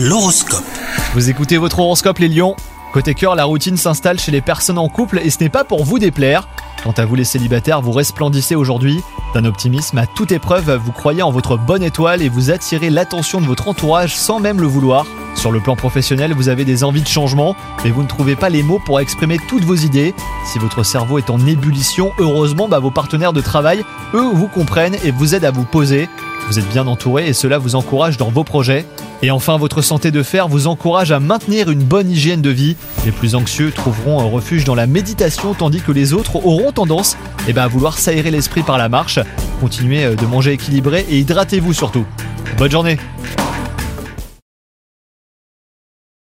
L'horoscope. Vous écoutez votre horoscope les lions Côté cœur, la routine s'installe chez les personnes en couple et ce n'est pas pour vous déplaire. Quant à vous les célibataires, vous resplendissez aujourd'hui d'un optimisme à toute épreuve, vous croyez en votre bonne étoile et vous attirez l'attention de votre entourage sans même le vouloir. Sur le plan professionnel, vous avez des envies de changement, mais vous ne trouvez pas les mots pour exprimer toutes vos idées. Si votre cerveau est en ébullition, heureusement, bah, vos partenaires de travail, eux, vous comprennent et vous aident à vous poser. Vous êtes bien entouré et cela vous encourage dans vos projets. Et enfin, votre santé de fer vous encourage à maintenir une bonne hygiène de vie. Les plus anxieux trouveront un refuge dans la méditation, tandis que les autres auront tendance eh ben, à vouloir s'aérer l'esprit par la marche. Continuez euh, de manger équilibré et hydratez-vous surtout. Bonne journée